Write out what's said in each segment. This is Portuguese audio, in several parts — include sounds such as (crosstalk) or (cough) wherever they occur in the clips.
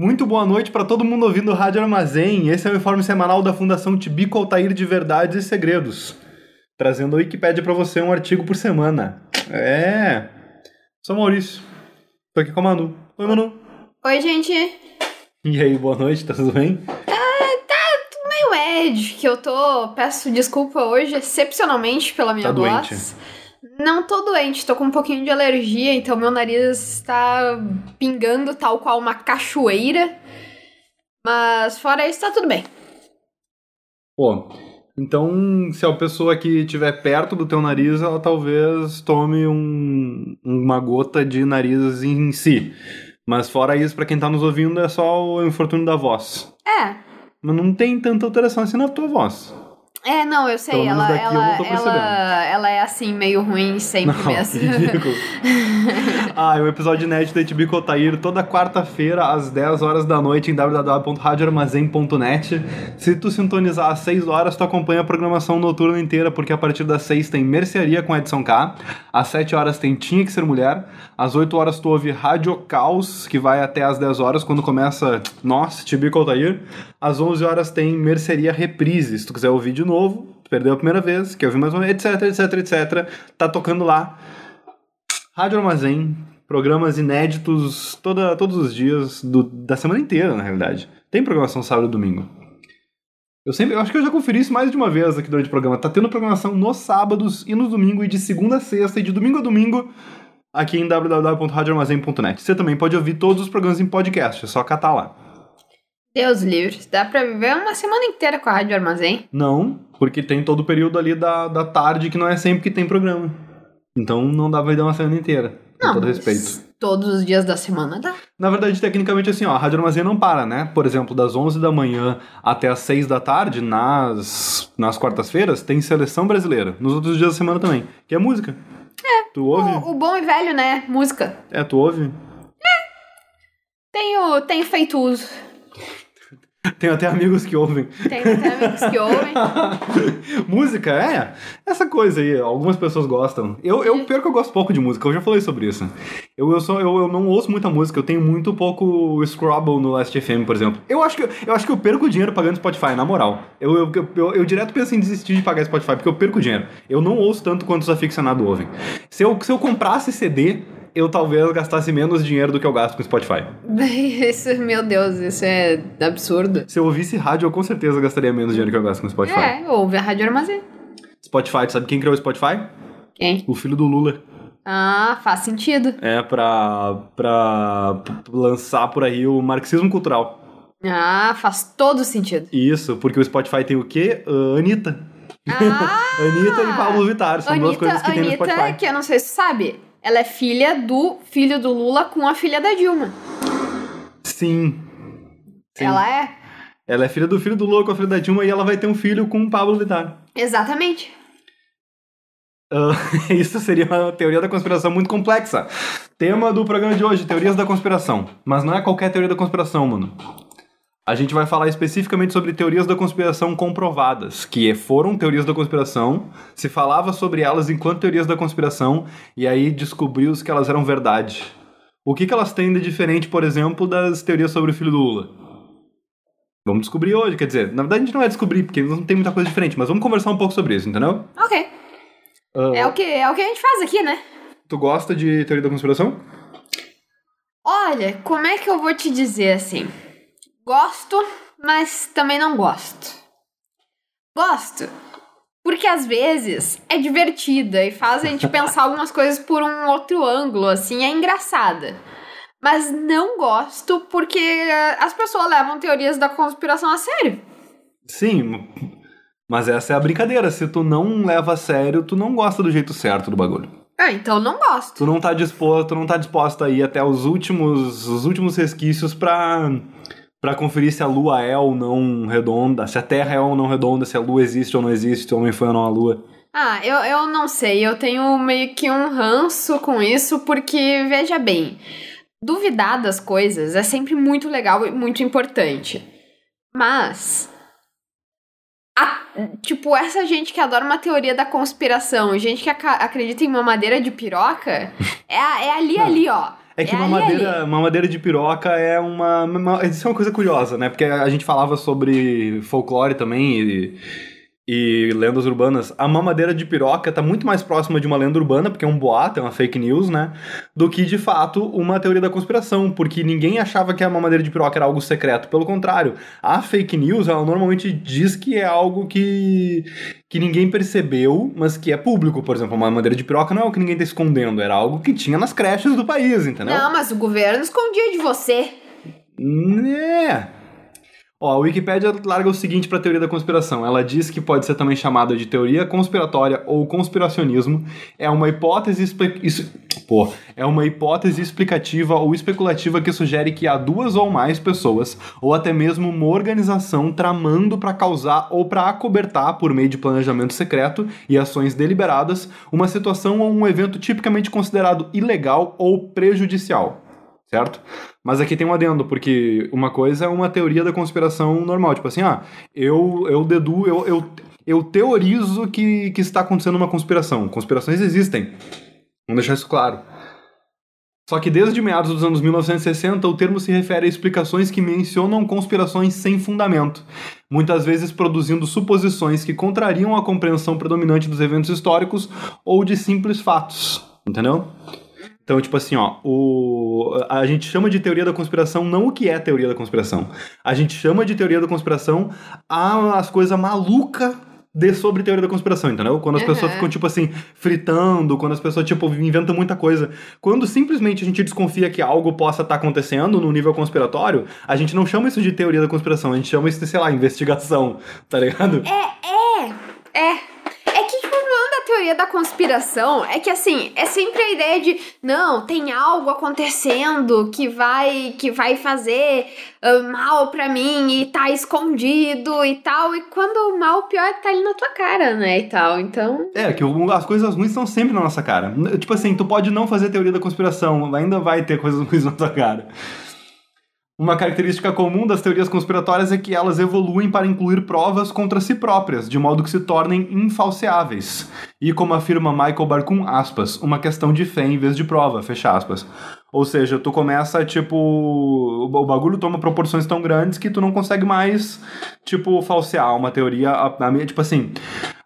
Muito boa noite para todo mundo ouvindo o Rádio Armazém. Esse é o informe semanal da Fundação Tibico Altair de Verdades e Segredos. Trazendo a Wikipédia para você um artigo por semana. É. Sou Maurício. Tô aqui com a Manu. Oi, Manu. Oi, gente. E aí, boa noite, tá tudo bem? Meio Ed, que eu tô. Peço desculpa hoje, excepcionalmente, pela minha Tá voz. doente. Não tô doente, tô com um pouquinho de alergia, então meu nariz está pingando tal qual uma cachoeira. Mas fora isso, tá tudo bem. Pô, então se a pessoa que estiver perto do teu nariz, ela talvez tome um- uma gota de nariz em si. Mas fora isso, pra quem tá nos ouvindo, é só o infortúnio da voz. É. Mas não tem tanta alteração assim na tua voz. É, não, eu sei, ela, daqui eu ela, percebendo. ela, ela é assim, meio ruim sempre Não, mesmo. (laughs) ridículo. (laughs) ah, é um episódio inédito da Tibico Altair toda quarta-feira às 10 horas da noite em www.radioarmazém.net. Se tu sintonizar às 6 horas, tu acompanha a programação noturna inteira, porque a partir das 6 tem Mercearia com Edson K, às 7 horas tem Tinha Que Ser Mulher, às 8 horas tu ouve Rádio Caos, que vai até às 10 horas, quando começa Nós, Tibico Altair. Às 11 horas tem Mercearia Reprise, se tu quiser ouvir de novo, perdeu a primeira vez, quer ouvir mais uma, etc, etc, etc. Tá tocando lá. Rádio Armazém, programas inéditos toda, todos os dias do- da semana inteira, na realidade. Tem programação sábado e domingo. Eu sempre, eu acho que eu já conferi isso mais de uma vez aqui durante o programa. Tá tendo programação nos sábados e no domingo, e de segunda a sexta, e de domingo a domingo, aqui em www.radioarmazém.net. Você também pode ouvir todos os programas em podcast, é só catar lá. Deus livre, dá pra viver uma semana inteira com a Rádio Armazém. Não, porque tem todo o período ali da, da tarde que não é sempre que tem programa. Então não dá pra dar uma semana inteira. Com Não, todo respeito. Todos os dias da semana dá. Na verdade, tecnicamente, assim, ó, a Rádio Armazém não para, né? Por exemplo, das 11 da manhã até as 6 da tarde, nas, nas quartas-feiras, tem seleção brasileira. Nos outros dias da semana também. Que é música. É. Tu ouve? O, o bom e velho, né? Música. É, tu ouve? Tenho, tenho feito uso. Tem até amigos que ouvem. Tenho até amigos que ouvem. (laughs) música, é. Essa coisa aí, algumas pessoas gostam. Eu, eu pior que eu gosto pouco de música, eu já falei sobre isso. Eu, eu, sou, eu, eu não ouço muita música, eu tenho muito pouco Scrabble no Last FM, por exemplo. Eu acho que, eu acho que eu perco dinheiro pagando Spotify, na moral. Eu, eu, eu, eu, eu direto penso em desistir de pagar Spotify, porque eu perco dinheiro. Eu não ouço tanto quanto os aficionados ouvem. Se eu, se eu comprasse CD, eu talvez gastasse menos dinheiro do que eu gasto com Spotify. (laughs) Isso, meu Deus, isso é absurdo. Se eu ouvisse rádio, eu com certeza gastaria menos dinheiro que eu gasto com Spotify. É, ouve a Rádio Armazém. Spotify, tu sabe quem criou o Spotify? Quem? O filho do Lula. Ah, faz sentido. É pra, pra lançar por aí o marxismo cultural. Ah, faz todo sentido. Isso, porque o Spotify tem o quê? Ah, Anitta. Ah! (laughs) Anitta e Pablo Vittar. São duas Anitta, coisas que tem no Anitta, Spotify. que eu não sei se você sabe, ela é filha do filho do Lula com a filha da Dilma. Sim. Sim. Ela é? Ela é filha do filho do Lula com a filha da Dilma e ela vai ter um filho com o Pablo Vittar. Exatamente. Ah, (laughs) isso seria uma teoria da conspiração muito complexa. Tema do programa de hoje, teorias da conspiração. Mas não é qualquer teoria da conspiração, mano. A gente vai falar especificamente sobre teorias da conspiração comprovadas, que foram teorias da conspiração, se falava sobre elas enquanto teorias da conspiração, e aí descobriu-se que elas eram verdade. O que, que elas têm de diferente, por exemplo, das teorias sobre o filho do Lula? Vamos descobrir hoje, quer dizer, na verdade a gente não vai descobrir, porque não tem muita coisa diferente, mas vamos conversar um pouco sobre isso, entendeu? Ok. Ah, É, o que, é o que a gente faz aqui, né? Tu gosta de teoria da conspiração? Olha, como é que eu vou te dizer assim? Gosto, mas também não gosto. Gosto, porque às vezes é divertida e faz a gente (laughs) pensar algumas coisas por um outro ângulo, assim, é engraçada. Mas não gosto porque as pessoas levam teorias da conspiração a sério. Sim, mas essa é a brincadeira. Se tu não leva a sério, tu não gosta do jeito certo do bagulho. Ah, então não gosto. Tu não tá disposto, tu não tá disposto a ir até os últimos, os últimos resquícios pra, Pra conferir se a Lua é ou não redonda, se a Terra é ou não redonda, se a Lua existe ou não existe, se o homem foi ou não a Lua. Ah, eu, eu não sei, eu tenho meio que um ranço com isso, porque, veja bem, duvidar das coisas é sempre muito legal e muito importante. Mas. a- tipo, essa gente que adora uma teoria da conspiração, gente que aca- acredita em uma madeira de piroca, é, é ali, ali, ó. É que uma, ali, madeira, ali. uma madeira de piroca é uma, uma- Isso é uma coisa curiosa, né? Porque a gente falava sobre folclore também e, e lendas urbanas. A mamadeira de piroca tá muito mais próxima de uma lenda urbana, porque é um boato, é uma fake news, né? Do que, de fato, uma teoria da conspiração. Porque ninguém achava que a mamadeira de piroca era algo secreto. Pelo contrário, a fake news, ela normalmente diz que é algo que, que ninguém percebeu, mas que é público. Por exemplo, uma mamadeira de piroca não é o que ninguém tá escondendo, era algo que tinha nas creches do país, entendeu? Não, mas o governo escondia de você. É. Ó, a Wikipédia larga o seguinte para a teoria da conspiração. Ela diz que pode ser também chamada de teoria conspiratória ou conspiracionismo. É uma hipótese isso- Pô, é uma hipótese explicativa ou especulativa que sugere que há duas ou mais pessoas, ou até mesmo uma organização tramando para causar ou para acobertar por meio de planejamento secreto e ações deliberadas uma situação ou um evento tipicamente considerado ilegal ou prejudicial certo? Mas aqui tem um adendo, porque uma coisa é uma teoria da conspiração normal, tipo assim, ah, eu, eu deduo, eu, eu, eu teorizo que, que está acontecendo uma conspiração. Conspirações existem. Vamos deixar isso claro. Só que desde meados dos anos 1960, o termo se refere a explicações que mencionam conspirações sem fundamento, muitas vezes produzindo suposições que contrariam a compreensão predominante dos eventos históricos ou de simples fatos, entendeu? Então, tipo assim, ó, o, a gente chama de teoria da conspiração não o que é teoria da conspiração. A gente chama de teoria da conspiração as coisas malucas de sobre teoria da conspiração, entendeu? Quando as Uhum. pessoas ficam, tipo assim, fritando, quando as pessoas, tipo, inventam muita coisa. Quando simplesmente a gente desconfia que algo possa estar acontecendo no nível conspiratório, a gente não chama isso de teoria da conspiração, a gente chama isso de, sei lá, investigação, tá ligado? É. É que, tipo, o problema da teoria da conspiração é que, assim, é sempre a ideia de, não, tem algo acontecendo que vai que vai fazer ah, mal pra mim e tá escondido e tal. E quando o mal, pior tá ali na tua cara, né, e tal. Então, É, que as coisas ruins estão sempre na nossa cara. Tipo assim, tu pode não fazer teoria da conspiração, ainda vai ter coisas ruins na tua cara. Uma característica comum das teorias conspiratórias é que elas evoluem para incluir provas contra si próprias, de modo que se tornem infalseáveis. E como afirma Michael Barkun, aspas, uma questão de fé em vez de prova, fecha aspas. Ou seja, tu começa, tipo, o bagulho toma proporções tão grandes que tu não consegue mais, tipo, falsear uma teoria, tipo assim,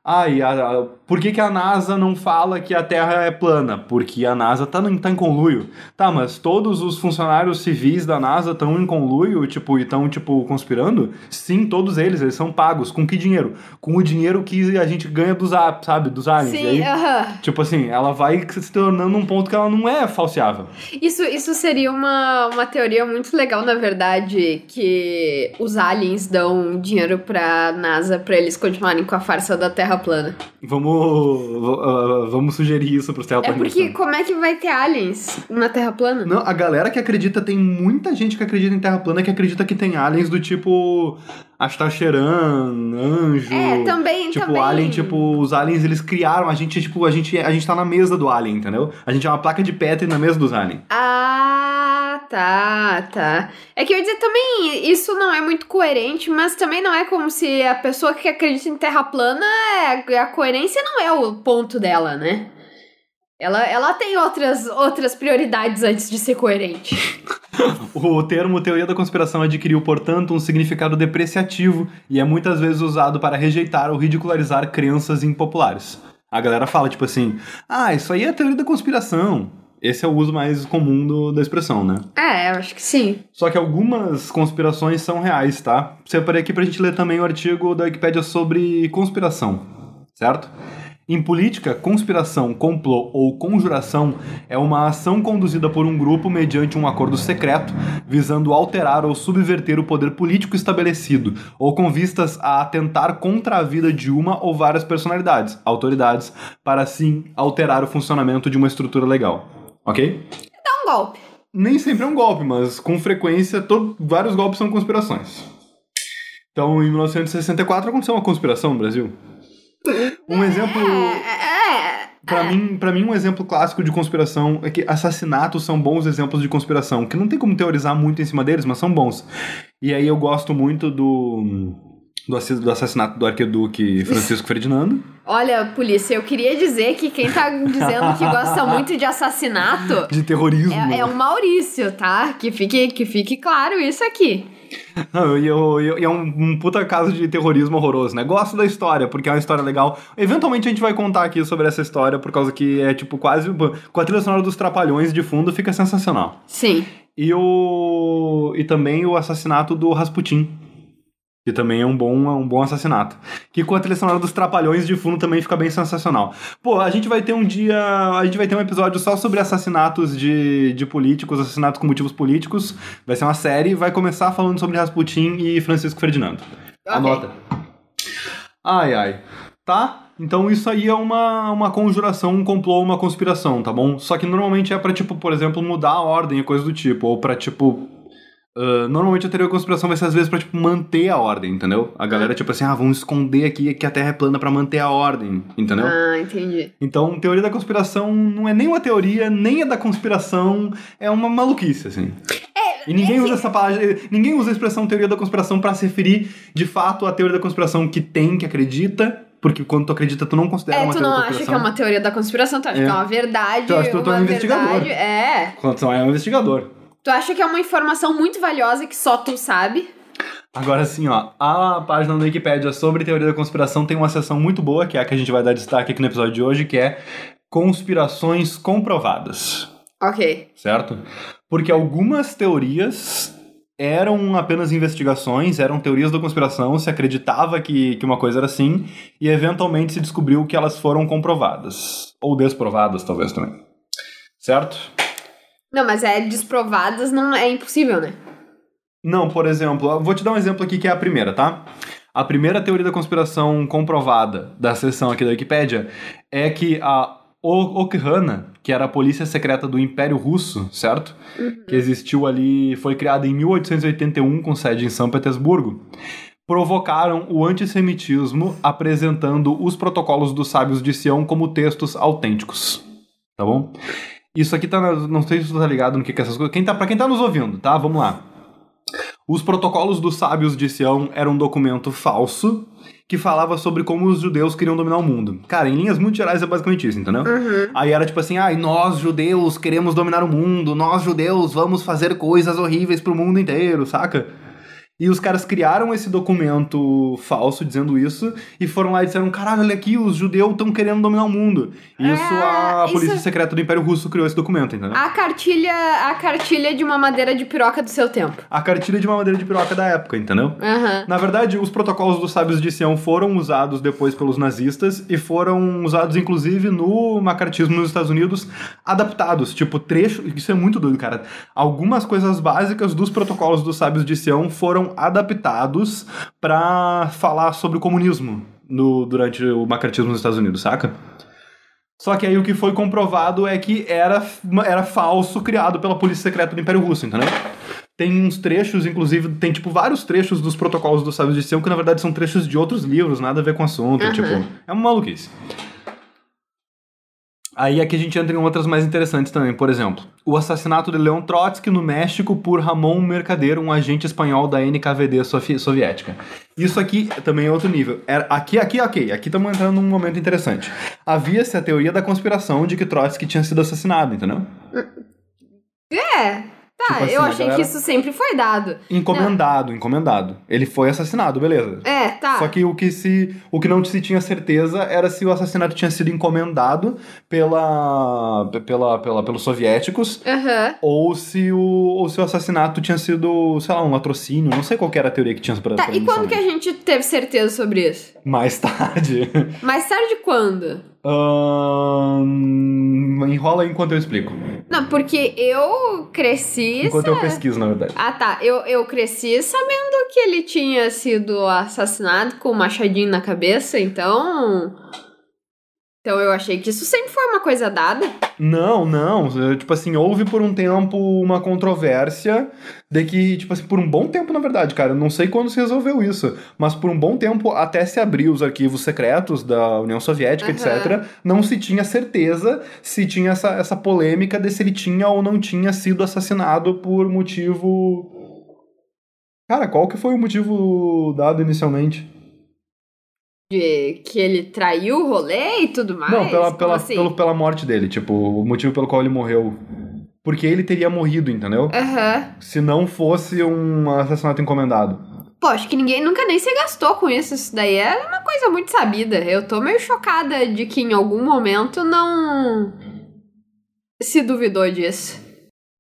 Ai, a, a- por que, que a NASA não fala que a Terra é plana? Porque a NASA tá, em- tá em conluio. Tá, mas todos os funcionários civis da NASA estão em conluio, tipo, e estão, tipo, conspirando? Sim, todos eles, eles são pagos. Com que dinheiro? Com o dinheiro que a gente ganha dos, a- sabe, dos aliens. Sim, aí, aham. Tipo assim, ela vai se tornando um ponto que ela não é falseável. Isso, isso seria uma, uma teoria muito legal, na verdade, que os aliens dão dinheiro pra NASA pra eles continuarem com a farsa da Terra plana. Vamos, v- ah, vamos sugerir isso pros É terraplanistas. porque como é que vai ter aliens na Terra plana? Não, a galera que acredita, tem muita gente que acredita em Terra plana que acredita que tem aliens do tipo Astacheran, anjo. É, também, Tipo, também. alien, tipo, os aliens eles criaram, a gente, tipo, a gente, a gente tá na mesa do alien, entendeu? A gente é uma placa de Petri na mesa dos aliens. Ah, tá, tá. É que eu ia dizer também, isso não é muito coerente, mas também não é como se a pessoa que acredita em Terra plana, é, a coerência não é o ponto dela, né? Ela, ela tem outras, outras prioridades antes de ser coerente. (laughs) O termo teoria da conspiração adquiriu, portanto, um significado depreciativo e é muitas vezes usado para rejeitar ou ridicularizar crenças impopulares. A galera fala, tipo assim, ah, isso aí é teoria da conspiração. Esse é o uso mais comum do- da expressão, né? É, eu acho que sim. Só que algumas conspirações são reais, tá? Separei aqui pra gente ler também o artigo da Wikipédia sobre conspiração, certo? Em política, conspiração, complô ou conjuração é uma ação conduzida por um grupo mediante um acordo secreto visando alterar ou subverter o poder político estabelecido ou com vistas a atentar contra a vida de uma ou várias personalidades, autoridades, para assim alterar o funcionamento de uma estrutura legal. Ok? Dá um golpe. nem sempre é um golpe, mas com frequência todo, vários golpes são conspirações. Então, em 1964 aconteceu uma conspiração no Brasil. Um exemplo, É, é, Pra mim, para mim, um exemplo clássico de conspiração é que assassinatos são bons exemplos de conspiração, que não tem como teorizar muito em cima deles, mas são bons. E aí eu gosto muito do do, assi- do assassinato do arquiduque Francisco (laughs) Ferdinando. Olha, polícia, eu queria dizer que quem tá dizendo que gosta (laughs) muito de assassinato De terrorismo. é, é o Maurício, tá? Que fique, que fique claro isso aqui. Não, e eu, eu- e é um, um puta caso de terrorismo horroroso, né? Gosto da história, porque é uma história legal. Eventualmente a gente vai contar aqui sobre essa história, por causa que é tipo quase. Com a trilha sonora dos Trapalhões de fundo fica sensacional. Sim. E o. E também o assassinato do Rasputin. Que também é um bom, um bom assassinato. Que com a trilha sonora dos Trapalhões de fundo também fica bem sensacional. Pô, a gente vai ter um dia. A gente vai ter um episódio só sobre assassinatos de, de políticos, assassinatos com motivos políticos. Vai ser uma série. Vai começar falando sobre Rasputin e Francisco Ferdinando. Ok. Anota. Ai, ai. Tá? Então isso aí é uma, uma conjuração, um complô, uma conspiração, tá bom? Só que normalmente é pra, tipo, por exemplo, mudar a ordem e coisa do tipo. Ou pra, tipo. Ah, normalmente a teoria da conspiração vai ser às vezes pra, tipo, manter a ordem, entendeu? A galera, tipo assim, ah, vamos esconder aqui que a Terra é plana pra manter a ordem, entendeu? Ah, entendi. Então, teoria da conspiração não é nem uma teoria, nem é da conspiração, é uma maluquice, assim. É, E ninguém usa essa palavra, ninguém usa a expressão teoria da conspiração pra se referir de fato à teoria da conspiração que tem, que acredita, porque quando tu acredita, tu não considera É, uma tu teoria não da acha que é conspiração. uma teoria da conspiração, tu acha É. que é uma verdade, Tu acha que tu é um investigador. É. Quando tu é um investigador. Tu acha que é uma informação muito valiosa que só tu sabe? Agora assim, ó, a página da Wikipédia sobre teoria da conspiração tem uma seção muito boa, que é a que a gente vai dar destaque aqui no episódio de hoje, que é conspirações comprovadas. Ok. certo? Porque algumas teorias eram apenas investigações, eram teorias da conspiração, se acreditava que, que uma coisa era assim, e eventualmente se descobriu que elas foram comprovadas. Ou desprovadas, talvez também. Certo? Não, mas é desprovadas, não é impossível, né? Não, por exemplo, vou te dar um exemplo aqui que é a primeira, tá? A primeira teoria da conspiração comprovada da seção aqui da Wikipédia é que a Okhrana, que era a polícia secreta do Império Russo, certo? Que existiu ali, foi criada em 1881 com sede em São Petersburgo. Provocaram o antissemitismo apresentando os protocolos dos sábios de Sião como textos autênticos. Tá bom? Isso aqui tá. na- Não sei se tu tá ligado no que, que é essas coisas. Quem tá, pra quem tá nos ouvindo, tá? Vamos lá. Os protocolos dos sábios de Sião eram um documento falso que falava sobre como os judeus queriam dominar o mundo. Cara, em linhas muito gerais é basicamente isso, entendeu? Aí era tipo assim, ai, nós judeus queremos dominar o mundo, nós judeus vamos fazer coisas horríveis pro mundo inteiro, saca? E os caras criaram esse documento falso dizendo isso e foram lá e disseram: caralho, olha aqui, os judeus estão querendo dominar o mundo. E isso Ah, a polícia isso- secreta do Império Russo criou esse documento, entendeu? A cartilha, a cartilha de uma madeira de piroca do seu tempo. A cartilha de uma madeira de piroca da época, entendeu? Aham. Na verdade, os protocolos dos sábios de Sião foram usados depois pelos nazistas e foram usados, inclusive, no macartismo nos Estados Unidos, adaptados. Tipo, trecho. Isso é muito doido, cara. Algumas coisas básicas dos protocolos dos sábios de Sião foram adaptados pra falar sobre o comunismo no, durante o macartismo nos Estados Unidos, saca? Só que aí o que foi comprovado é que era, era falso, criado pela polícia secreta do Império Russo, entendeu? Tem uns trechos, inclusive, tem tipo vários trechos dos protocolos dos sábios de Sião que na verdade são trechos de outros livros, nada a ver com o assunto, Aham. tipo, é uma maluquice. Aí aqui a gente entra em outras mais interessantes também, por exemplo, o assassinato de Leon Trotsky no México por Ramon Mercader, um agente espanhol da NKVD sovi- soviética. Isso aqui também é outro nível. Era, aqui, aqui, ok, aqui estamos entrando num momento interessante. Havia-se a teoria da conspiração de que Trotsky tinha sido assassinado, entendeu? É. Tá, Tipo assim, eu a achei galera- que isso sempre foi dado. Encomendado, encomendado. Ele foi assassinado, beleza. É, tá. Só que o que se o que não se tinha certeza era se o assassinato tinha sido encomendado pela, pela, pela pelos soviéticos Aham. ou se o ou se o assassinato tinha sido, sei lá, um latrocínio, não sei qual era a teoria que tinha pra Tá, pra e quando que a inicialmente. gente teve certeza sobre isso? mais (laughs) tarde. Mais tarde quando? Ahn, enrola enquanto eu explico. Não, porque eu cresci. Enquanto eu pesquiso, na verdade. Ah, tá. Eu, eu cresci sabendo que ele tinha sido assassinado com um machadinho na cabeça, então. Então eu achei que isso sempre foi uma coisa dada. Não, não. Tipo assim, houve por um tempo uma controvérsia de que, tipo assim, por um bom tempo, na verdade, cara, eu não sei quando se resolveu isso, mas por um bom tempo, até se abrir os arquivos secretos da União Soviética, Aham. etc., não se tinha certeza se tinha essa, essa polêmica de se ele tinha ou não tinha sido assassinado por motivo. Cara, qual que foi o motivo dado inicialmente? De que ele traiu o rolê e tudo mais. Não, pela, Como pela, assim? pelo, pela morte dele, tipo, o motivo pelo qual ele morreu. Porque ele teria morrido, entendeu? Aham. Se não fosse um assassinato encomendado. Pô, acho que ninguém nunca nem se gastou com isso. Isso daí é uma coisa muito sabida. Eu tô meio chocada de que em algum momento não se duvidou disso.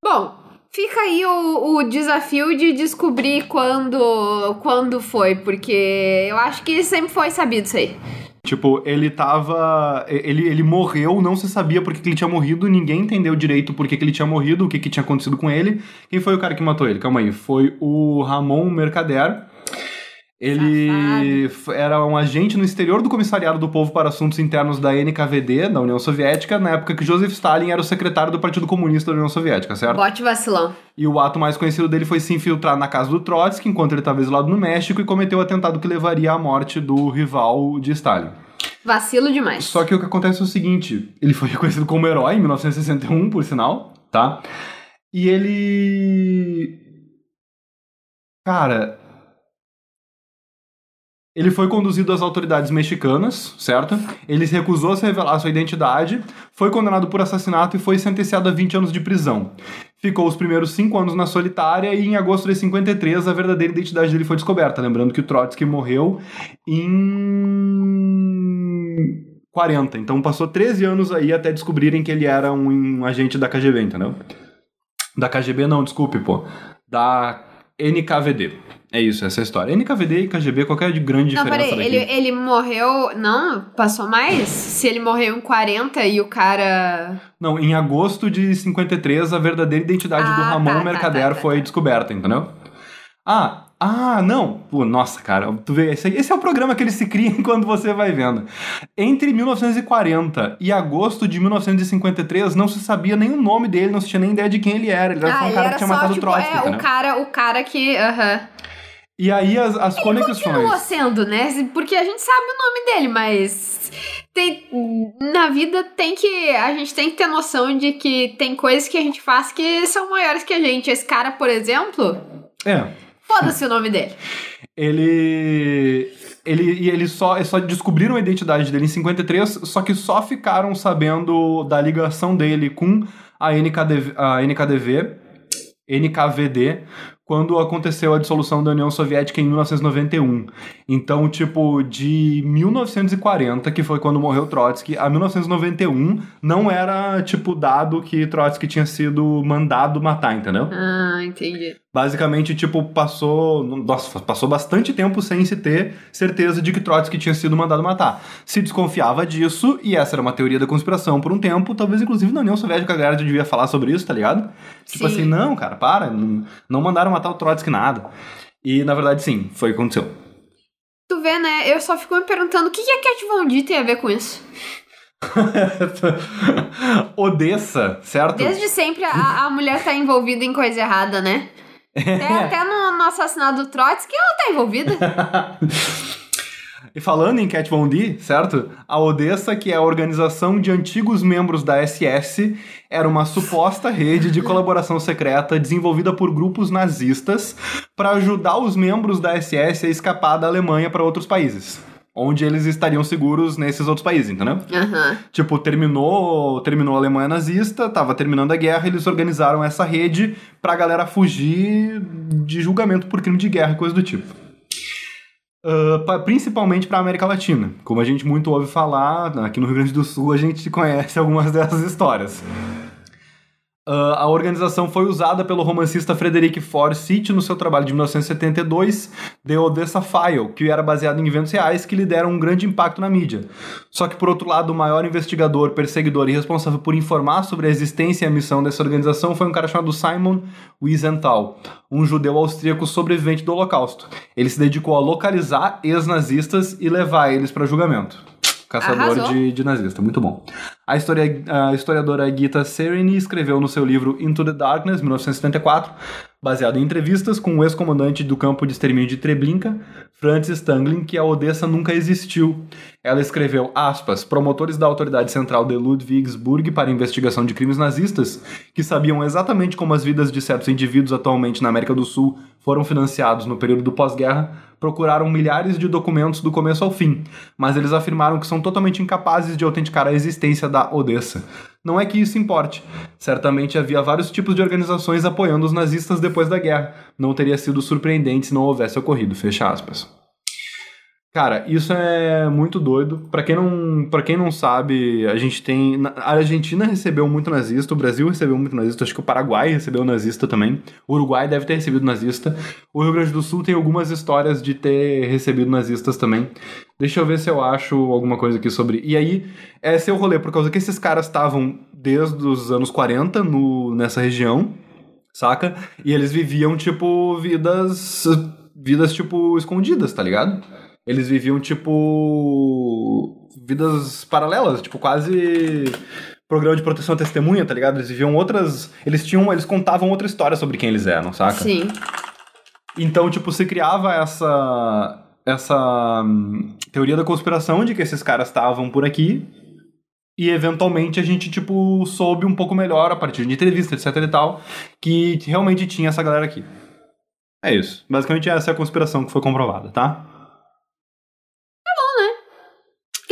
Bom, fica aí o, o desafio de descobrir quando, quando foi, porque eu acho que sempre foi sabido isso aí. Tipo, ele tava. Ele, ele morreu, não se sabia por que, que ele tinha morrido, ninguém entendeu direito por que, que ele tinha morrido, o que, que tinha acontecido com ele. Quem foi o cara que matou ele? Calma aí. Foi o Ramon Mercader. Ele f- era um agente no exterior do Comissariado do Povo para Assuntos Internos da NKVD, da União Soviética, na época que Joseph Stalin era o secretário do Partido Comunista da União Soviética, certo? Bote vacilão. E o ato mais conhecido dele foi se infiltrar na casa do Trotsky enquanto ele estava isolado no México e cometeu o atentado que levaria à morte do rival de Stalin. Vacilo demais. Só que o que acontece é o seguinte: ele foi (laughs) reconhecido como herói em 1961, por sinal, tá? E ele. Cara. Ele foi conduzido às autoridades mexicanas, certo? Ele recusou a se revelar sua identidade, foi condenado por assassinato e foi sentenciado a 20 anos de prisão. Ficou os primeiros cinco anos na solitária e em agosto de 53 a verdadeira identidade dele foi descoberta. Lembrando que o Trotsky morreu em 40. Então passou 13 anos aí até descobrirem que ele era um, um agente da KGB, entendeu? Da KGB não, desculpe, pô. Da NKVD. É isso, essa é a história. NKVD e KGB, qualquer de grande Não, diferença peraí, daqui. ele, ele morreu. Não, passou mais? Se ele morreu em 40 e o cara. Não, em agosto de 53, a verdadeira identidade do Ah, Ramon tá, tá, Mercader tá, tá, foi tá. descoberta, entendeu? Ah, ah, não. Pô, nossa, cara, tu vê, esse, esse é o programa que eles se criam (laughs) quando você vai vendo. Entre 1940 e agosto de 1953, não se sabia nem o nome dele, não se tinha nem ideia de quem ele era. Ele era só ah, um ele cara que tinha só, matado o tipo, Trotsky, é, o cara, o cara que. Aham. E aí as, as conexões... Continua sendo, né? Porque a gente sabe o nome dele, mas. Tem, na vida tem que. A gente tem que ter noção de que tem coisas que a gente faz que são maiores que a gente. Esse cara, por exemplo, É, foda-se o nome dele. ele ele e eles só só descobriram a identidade dele em 53, só que só ficaram sabendo da ligação dele com a NKDV, a NKDV, NKVD, quando aconteceu a dissolução da União Soviética em 1991. Então, tipo, de 1940, que foi quando morreu Trotsky, a 1991 não era tipo dado que Trotsky tinha sido mandado matar, entendeu? Ah, entendi. Basicamente, tipo, passou. Nossa, passou bastante tempo sem se ter certeza de que Trotsky tinha sido mandado matar. Se desconfiava disso, e essa era uma teoria da conspiração por um tempo, talvez inclusive na União Soviética a galera devia falar sobre isso, tá ligado? Tipo Sim. assim, não, cara, para, não, não mandaram matar o Trotsky nada. E na verdade, sim, foi o que aconteceu. Tu vê, né? Eu só fico me perguntando o que, que a Cat Von D tem a ver com isso. (laughs) Odessa, certo? Desde sempre a, a mulher tá envolvida em coisa errada, né? Até, (laughs) até no, no assassinato do Trotsky ela tá envolvida. E falando em Cat Von D, certo? A Odessa, que é a organização de antigos membros da SS, era uma suposta rede de colaboração secreta desenvolvida por grupos nazistas para ajudar os membros da SS a escapar da Alemanha para outros países, onde eles estariam seguros nesses outros países, entendeu? Aham. Tipo, terminou, terminou a Alemanha nazista, tava terminando a guerra, eles organizaram essa rede pra galera fugir de julgamento por crime de guerra e coisa do tipo. Ah, pa- principalmente pra América Latina. Como a gente muito ouve falar, aqui no Rio Grande do Sul a gente conhece (laughs) algumas dessas histórias. Ah, a organização foi usada pelo romancista Frederic Forsyth no seu trabalho de 1972, The Odessa File, que era baseado em eventos reais que lhe deram um grande impacto na mídia. Só que, por outro lado, o maior investigador, perseguidor e responsável por informar sobre a existência e a missão dessa organização foi um cara chamado Simon Wiesenthal, um judeu austríaco sobrevivente do Holocausto. Ele se dedicou a localizar ex-nazistas e levar eles para julgamento. Caçador de, de nazista. Muito bom. A, historia, a historiadora Gita Sereny escreveu no seu livro Into the Darkness, 1974, baseado em entrevistas com o ex-comandante do campo de extermínio de Treblinka, Francis Stanglin, que a Odessa nunca existiu. Ela escreveu, aspas, promotores da autoridade central de Ludwigsburg para investigação de crimes nazistas, que sabiam exatamente como as vidas de certos indivíduos atualmente na América do Sul foram financiados no período do pós-guerra, procuraram milhares de documentos do começo ao fim, mas eles afirmaram que são totalmente incapazes de autenticar a existência da Odessa. Não é que isso importe. Certamente havia vários tipos de organizações apoiando os nazistas depois da guerra. Não teria sido surpreendente se não houvesse ocorrido. Fecha aspas. Cara, isso é muito doido. Pra quem não, para quem não sabe, a gente tem a Argentina recebeu muito nazista, o Brasil recebeu muito nazista, acho que o Paraguai recebeu nazista também. O Uruguai deve ter recebido nazista. O Rio Grande do Sul tem algumas histórias de ter recebido nazistas também. Deixa eu ver se eu acho alguma coisa aqui sobre. E aí, é o rolê por causa que esses caras estavam desde os anos 40 no, nessa região, saca? E eles viviam tipo vidas vidas tipo escondidas, tá ligado? Eles viviam, tipo. vidas paralelas, tipo, quase. Programa de proteção à testemunha, tá ligado? Eles viviam outras. Eles tinham. Eles contavam outra história sobre quem eles eram, saca? Sim. Então, tipo, se criava essa. essa. hum, teoria da conspiração de que esses caras estavam por aqui. E eventualmente a gente, tipo, soube um pouco melhor a partir de entrevista, etc e tal, que realmente tinha essa galera aqui. É isso. Basicamente essa é a conspiração que foi comprovada, tá?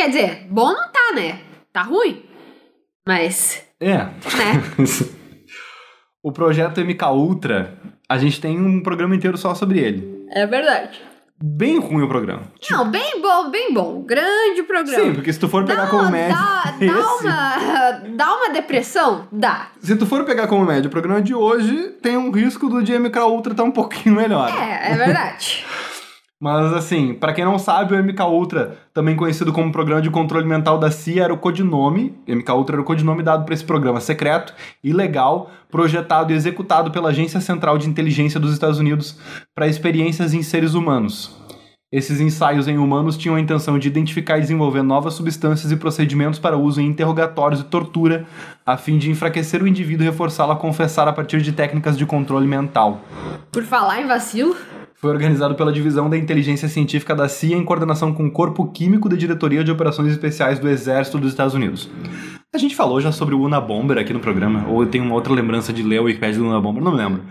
Quer dizer, bom não tá, né? Tá ruim. Mas, É. né? (laughs) o projeto MK Ultra, a gente tem um programa inteiro só sobre ele. É verdade. Bem ruim o programa. Não, bem bom, bem bom. Grande programa. Sim, porque se tu for pegar Dá, como média. dá, (laughs) dá, esse- uma, dá uma depressão? Dá. Se tu for pegar como média o programa de hoje, tem um risco do de MK Ultra estar um pouquinho melhor. É, é verdade. (laughs) Mas assim, pra quem não sabe, o MK Ultra, também conhecido como Programa de Controle Mental da CIA, era o codinome. MK Ultra era o codinome dado para esse programa secreto, ilegal, projetado e executado pela Agência Central de Inteligência dos Estados Unidos para experiências em seres humanos. Esses ensaios em humanos tinham a intenção de identificar e desenvolver novas substâncias e procedimentos para uso em interrogatórios e tortura, a fim de enfraquecer o indivíduo e reforçá-lo a confessar a partir de técnicas de controle mental. Por falar em vacilo, Foi organizado pela Divisão da Inteligência Científica da CIA em coordenação com o Corpo Químico da Diretoria de Operações Especiais do Exército dos Estados Unidos. A gente falou já sobre o Unabomber aqui no programa, ou eu tenho uma outra lembrança de ler o Wikipedia do Unabomber, não lembro.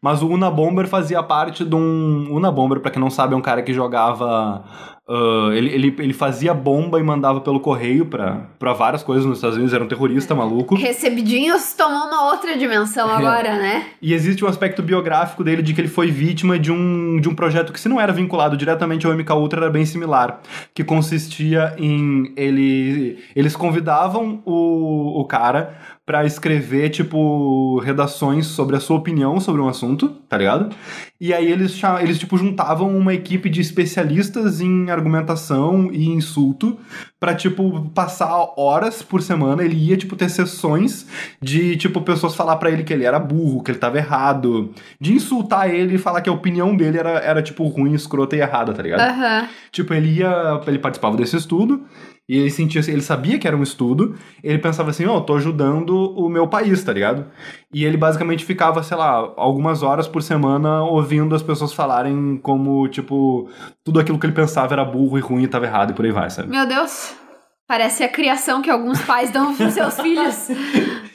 Mas o Unabomber fazia parte de um... Unabomber, pra quem não sabe, é um cara que jogava... ah, ele, ele, ele fazia bomba e mandava pelo correio pra, pra várias coisas nos Estados Unidos, era um terrorista maluco. recebidinhos tomou uma outra dimensão agora, né? E existe um aspecto biográfico dele de que ele foi vítima de um, de um projeto que, se não era vinculado diretamente ao MK Ultra, era bem similar. Que consistia em. Ele, eles convidavam o, o cara pra escrever, tipo, redações sobre a sua opinião sobre um assunto, tá ligado? E aí eles, eles tipo, juntavam uma equipe de especialistas em argumentação e insulto pra, tipo, passar horas por semana. Ele ia, tipo, ter sessões de, tipo, pessoas falar pra ele que ele era burro, que ele tava errado. De insultar ele e falar que a opinião dele era, era tipo, ruim, escrota e errada, tá ligado? Aham. Tipo, ele ia. Ele participava desse estudo. E ele sentia, ele sabia que era um estudo, ele pensava assim, ó, eu tô ajudando o meu país, tá ligado? E ele basicamente ficava, sei lá, algumas horas por semana ouvindo as pessoas falarem como, tipo, tudo aquilo que ele pensava era burro e ruim e tava errado e por aí vai, sabe? Meu Deus. Parece a criação que alguns pais dão pros seus (laughs) filhos.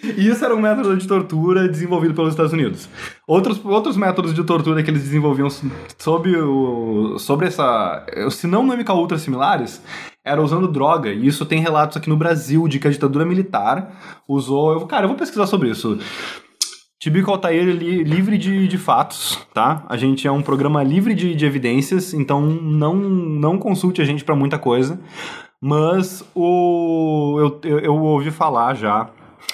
Isso era um método de tortura desenvolvido pelos Estados Unidos. Outros, outros métodos de tortura que eles desenvolviam sobre, o, sobre essa. Se não no MK Ultra similares, era usando droga. E isso tem relatos aqui no Brasil de que a ditadura militar usou. Eu, cara, eu vou pesquisar sobre isso. Tibico Altair li, livre de, de fatos, tá? A gente é um programa livre de, de evidências, então não, não consulte a gente pra muita coisa. Mas o eu, eu, eu ouvi falar já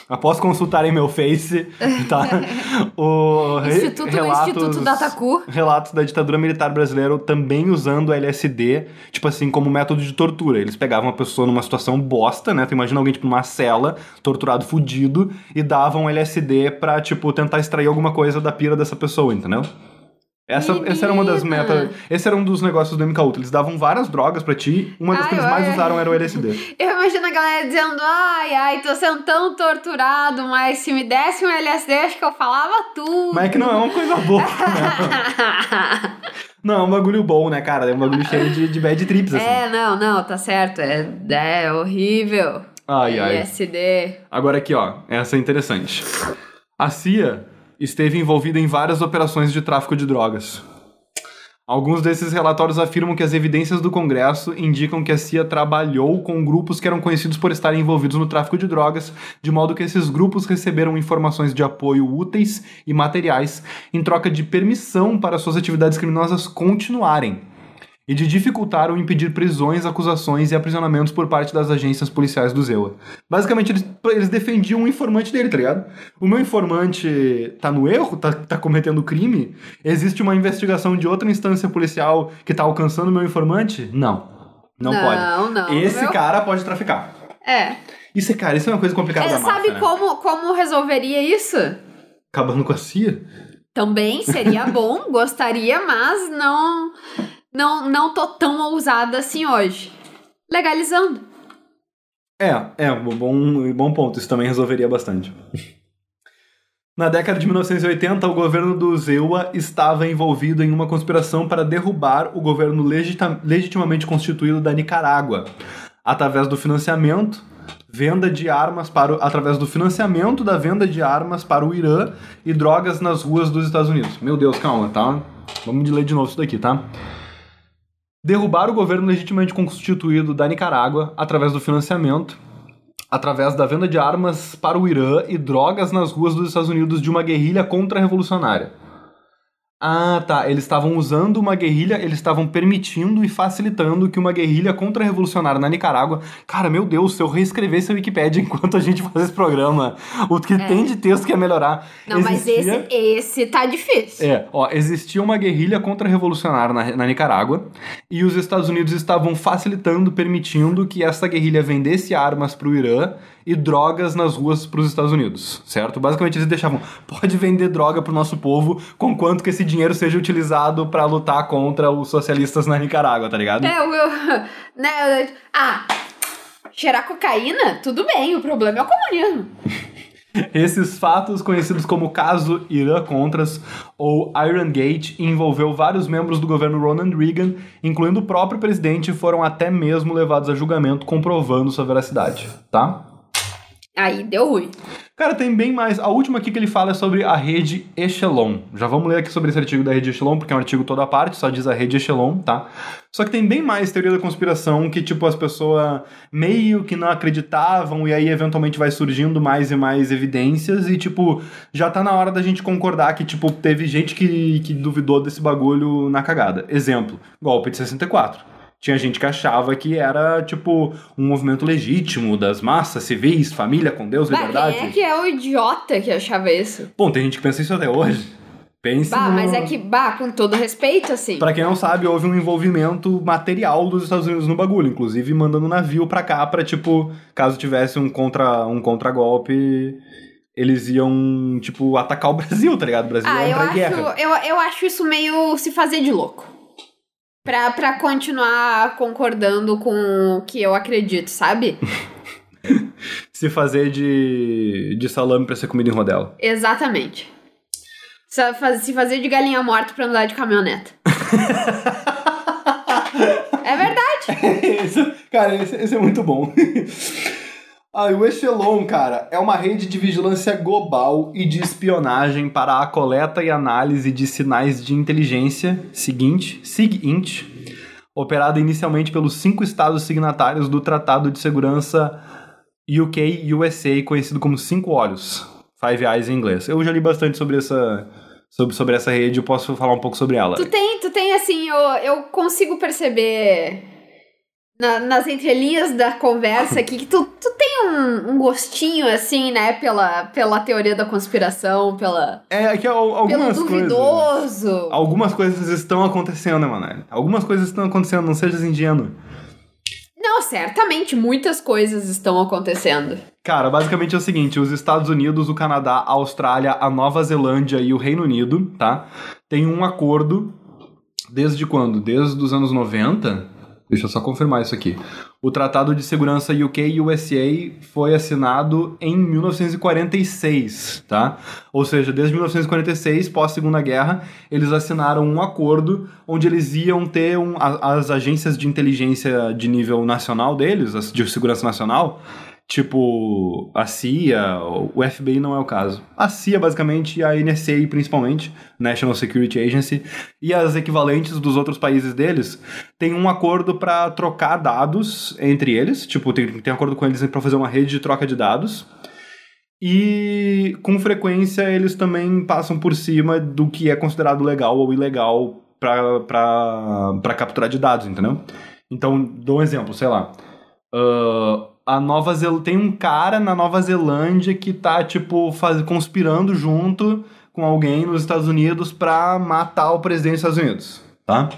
Após consultarem meu Face, (laughs) tá? O re- Instituto do Instituto Dataku. Relatos da ditadura militar brasileira também usando LSD, tipo assim, como método de tortura. Eles pegavam uma pessoa numa situação bosta, né? Tu imagina alguém, tipo, numa cela, torturado, fudido, e davam LSD pra, tipo, tentar extrair alguma coisa da pira dessa pessoa, entendeu? Essa, essa era uma das metas. Esse era um dos negócios do MK Ultra. Eles davam várias drogas pra ti. Uma das Ai, que eles ai, mais ai. usaram era o LSD. (laughs) Eu imagino a galera dizendo, ai, ai, tô sendo tão torturado, mas se me desse um LSD, acho que eu falava tudo. Mas é que não é uma coisa boa, né? (laughs) Não, é um bagulho bom, né, cara? É um bagulho cheio de, de bad trips, assim. é, não, não, tá certo. É, é horrível. Ai, ai. LSD. Agora aqui, ó. Essa é interessante. A CIA esteve envolvida em várias operações de tráfico de drogas. Alguns desses relatórios afirmam que as evidências do Congresso indicam que a CIA trabalhou com grupos que eram conhecidos por estarem envolvidos no tráfico de drogas, de modo que esses grupos receberam informações de apoio úteis e materiais em troca de permissão para suas atividades criminosas continuarem e de dificultar ou impedir prisões, acusações e aprisionamentos por parte das agências policiais do ZEUA. Basicamente, eles, eles defendiam o informante dele, tá ligado? O meu informante tá no erro, tá, tá cometendo crime? Existe uma investigação de outra instância policial que tá alcançando o meu informante? Não. Não, pode. Não, não. Esse meu- cara pode traficar. É. Isso é, cara, isso é uma coisa complicada É, da máfia, sabe né? como, como resolveria isso? Acabando com a CIA? Também seria (laughs) bom, gostaria, mas não, não, não tô tão ousada assim hoje. Legalizando. É, é, um bom, bom ponto. Isso também resolveria bastante. Na década de 1980, o governo do Zewa estava envolvido em uma conspiração para derrubar o governo legita- legitimamente constituído da Nicarágua, através do financiamento, venda de armas para o- através do financiamento da venda de armas para o Irã e drogas nas ruas dos Estados Unidos. Meu Deus, calma, tá? Vamos ler de novo isso daqui, tá? Derrubar o governo legitimamente constituído da Nicarágua através do financiamento, através da venda de armas para o Irã e drogas nas ruas dos Estados Unidos de uma guerrilha contra-revolucionária. Ah, tá. Eles estavam usando uma guerrilha, eles estavam permitindo e facilitando que uma guerrilha contra-revolucionária na Nicarágua. Cara, meu Deus, se eu reescrevesse a Wikipédia (laughs) enquanto a gente faz esse programa, o que tem de texto que é melhorar. Não, mas Existia- esse, esse tá difícil. é, ó, existia uma guerrilha contra-revolucionária na, na Nicarágua e os Estados Unidos estavam facilitando, permitindo que essa guerrilha vendesse armas pro Irã e drogas nas ruas pros Estados Unidos, certo? Basicamente eles deixavam, pode vender droga pro nosso povo, conquanto que esse dinheiro seja utilizado pra lutar contra os socialistas na Nicarágua, tá ligado? É, o meu. (laughs) Né, ah, cheirar cocaína? Tudo bem, o problema é o comunismo. (laughs) Esses fatos, conhecidos como caso Irã Contras ou Iron Gate, envolveu vários membros do governo Ronald Reagan, incluindo o próprio presidente, e foram até mesmo levados a julgamento comprovando sua veracidade, tá? Aí deu ruim. Cara, tem bem mais. A última aqui que ele fala é sobre a rede Echelon. Já vamos ler aqui sobre esse artigo da rede Echelon, porque é um artigo toda a parte, só diz a rede Echelon, tá? Só que tem bem mais teoria da conspiração que, tipo, as pessoas meio que não acreditavam e aí eventualmente vai surgindo mais e mais evidências e, tipo, já tá na hora da gente concordar que, tipo, teve gente que, que duvidou desse bagulho na cagada. Exemplo, golpe de 64. Tinha gente que achava que era, tipo, um movimento legítimo das massas civis, família com Deus, Bah, liberdade. quem é que é o idiota que achava isso? Bom, tem gente que pensa isso até hoje. Pense Bah, no... mas é que, bah, com todo respeito, assim. Pra quem não sabe, houve um envolvimento material dos Estados Unidos no bagulho, inclusive mandando navio pra cá pra, tipo, caso tivesse um contra um contragolpe, eles iam, tipo, atacar o (laughs) Brasil, tá ligado? O Brasil Ah, ia eu acho, guerra. eu, eu acho isso meio se fazer de louco. Pra, pra continuar concordando com o que eu acredito, sabe? (laughs) Se fazer de, de salame pra ser comida em rodela. Exatamente. Se faz- se fazer de galinha morta pra andar de caminhoneta. (laughs) é verdade. Esse- cara, esse, esse é muito bom. Ah, o Echelon, cara, é uma rede de vigilância global e de espionagem para a coleta e análise de sinais de inteligência seguinte, SIGINT, operada inicialmente pelos cinco estados signatários do Tratado de Segurança UK-USA, conhecido como Cinco Olhos, Five Eyes em inglês. Eu já li bastante sobre essa, sobre, sobre essa rede, eu posso falar um pouco sobre ela. Tu tem, tu tem assim, eu, eu consigo perceber na- nas entrelinhas da conversa aqui que tu, tu tem um, um gostinho, assim, né, pela, pela teoria da conspiração, pela, É que al- pelo algumas coisas... duvidoso. Algumas coisas estão acontecendo, né, mano? Algumas coisas estão acontecendo, não sejas ingênuo. Não, Não, certamente muitas coisas estão acontecendo. Cara, basicamente é o seguinte: os Estados Unidos, o Canadá, a Austrália, a Nova Zelândia e o Reino Unido, tá? Tem um acordo desde quando? Desde os anos 90? Deixa eu só confirmar isso aqui. O Tratado de Segurança UK-USA foi assinado em 1946, tá? Ou seja, desde 1946, pós-Segunda Guerra, eles assinaram um acordo onde eles iam ter um, as agências de inteligência de nível nacional deles, de segurança nacional, tipo a CIA, o FBI não é o caso. A CIA, basicamente, e a NSA, principalmente, National Security Agency, e as equivalentes dos outros países deles, tem um acordo para trocar dados entre eles, tipo, tem, tem acordo com eles para fazer uma rede de troca de dados. E com frequência eles também passam por cima do que é considerado legal ou ilegal para capturar de dados, entendeu? Então, dou um exemplo, sei lá. Uh, a Nova Zel... tem um cara na Nova Zelândia que tá, tipo, faz... conspirando junto com alguém nos Estados Unidos pra matar o presidente dos Estados Unidos, tá?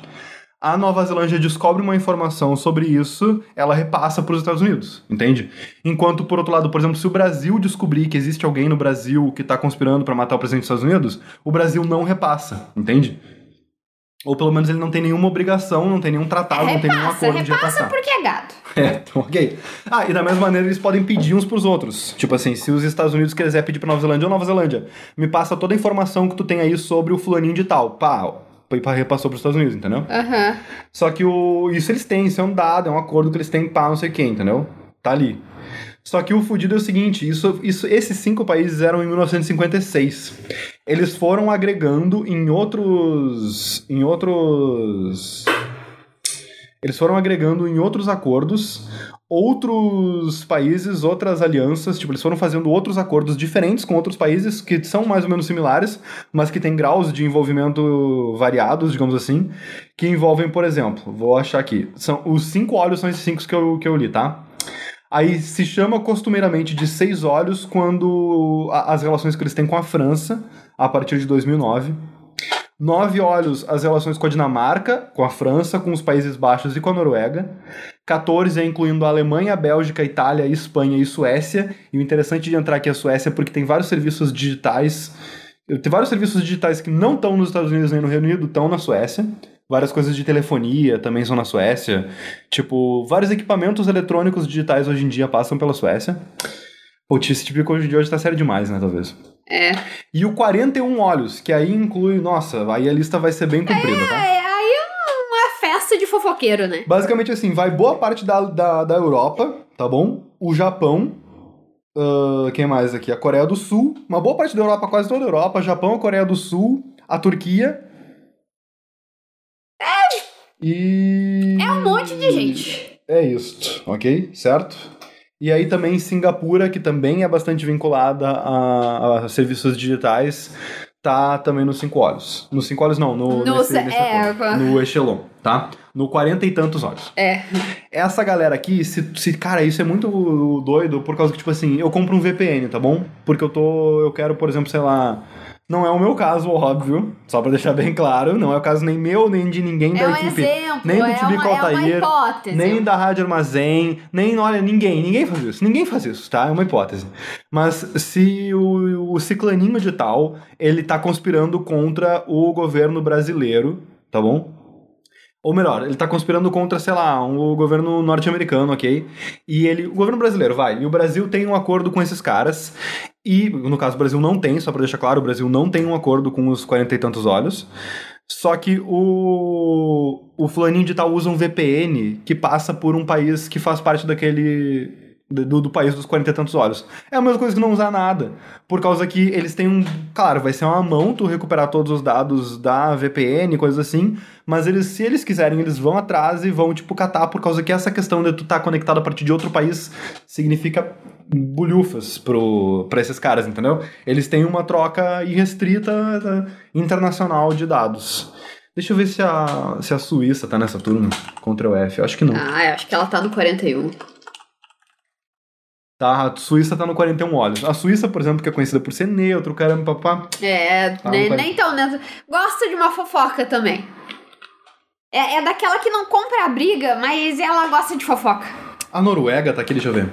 A Nova Zelândia descobre uma informação sobre isso, ela repassa para os Estados Unidos, entende? Enquanto, por outro lado, por exemplo, se o Brasil descobrir que existe alguém no Brasil que está conspirando para matar o presidente dos Estados Unidos, o Brasil não repassa, entende? Ou pelo menos ele não tem nenhuma obrigação, não tem nenhum tratado, repassa, não tem nenhum acordo de repassar. porque é gado. (laughs) É, então, ok. Ah, e da mesma maneira eles podem pedir uns pros outros. Tipo assim, se os Estados Unidos quiser pedir pra Nova Zelândia, ou Nova Zelândia, me passa toda a informação que tu tem aí sobre o fulaninho de tal. Pá, pá repassou pros Estados Unidos, entendeu? Aham. Uhum. Só que o, isso eles têm, isso é um dado, é um acordo que eles têm, pá, não sei o que, entendeu? Tá ali. Só que o fudido é o seguinte, isso, isso, esses cinco países eram em 1956. Eles foram agregando em outros... em outros eles foram agregando em outros acordos outros países, outras alianças, tipo, eles foram fazendo outros acordos diferentes com outros países que são mais ou menos similares, mas que têm graus de envolvimento variados, digamos assim, que envolvem, por exemplo, vou achar aqui, são os cinco olhos são esses cinco que eu, que eu li, tá? Aí se chama costumeiramente de seis olhos quando as relações que eles têm com a França, a partir de 2009 Nove olhos as relações com a Dinamarca, com a França, com os Países Baixos e com a Noruega. 14 é incluindo a Alemanha, a Bélgica, a Itália, a Espanha e a Suécia. E o interessante de entrar aqui é a Suécia é porque tem vários serviços digitais. Tem vários serviços digitais que não estão nos Estados Unidos nem no Reino Unido, estão na Suécia. Várias coisas de telefonia também são na Suécia. Tipo, vários equipamentos eletrônicos digitais hoje em dia passam pela Suécia. Putz, esse tipo de hoje tá sério demais, né, talvez. É. E o 41 olhos, que aí inclui. Nossa, aí a lista vai ser bem comprida, é, tá? É, aí é uma festa de fofoqueiro, né? Basicamente assim, vai boa parte da, da, da Europa, tá bom? O Japão. Uh, quem mais aqui? A Coreia do Sul. Uma boa parte da Europa, quase toda a Europa. Japão, a Coreia do Sul, a Turquia. É. E. É um monte de gente. É isso, ok? Certo? E aí também Singapura, que também é bastante vinculada a, a serviços digitais, tá também nos cinco olhos. Nos cinco olhos não, no, no, nesse, nesse é, acordo, no Echelon, tá? No quarenta e tantos olhos. É. Essa galera aqui, se, se, cara, isso é muito doido por causa que, tipo assim, eu compro um VPN, tá bom? Porque eu tô, eu quero, por exemplo, sei lá não é o meu caso, óbvio, só para deixar bem claro, não é o caso nem meu, nem de ninguém é da um equipe, exemplo, nem do é Tibico uma, Altair, é uma hipótese. nem da Rádio Armazém, nem, olha, ninguém, ninguém faz isso, ninguém faz isso, tá? É uma hipótese. Mas se o, o ciclaninho de tal, ele tá conspirando contra o governo brasileiro, tá bom? Ou melhor, ele tá conspirando contra, sei lá, o governo norte-americano, ok? E ele. O governo brasileiro, vai. E o Brasil tem um acordo com esses caras. E, no caso, o Brasil não tem, só pra deixar claro, o Brasil não tem um acordo com os quarenta e tantos olhos. Só que o, o fulaninho de tal usa um VPN que passa por um país que faz parte daquele do, do, país dos quarenta e tantos olhos. É a mesma coisa que não usar nada. Por causa que eles têm um. Claro, vai ser uma mão tu recuperar todos os dados da VPN, coisas assim. Mas eles, se eles quiserem, eles vão atrás e vão, tipo, catar, por causa que essa questão de tu estar tá conectado a partir de outro país significa bulhufas pro, pra esses caras, entendeu? Eles têm uma troca irrestrita eh, internacional de dados. Deixa eu ver se a, se a Suíça tá nessa turma contra o F. Eu acho que não. Ah, eu acho que ela tá no 41. Tá, a Suíça tá no 41 olhos. A Suíça, por exemplo, que é conhecida por ser neutro, caramba, papá. É, tá nem, nem tão neutro. Gosta de uma fofoca também. É, é daquela que não compra a briga, mas ela gosta de fofoca. A Noruega tá aqui, deixa eu ver.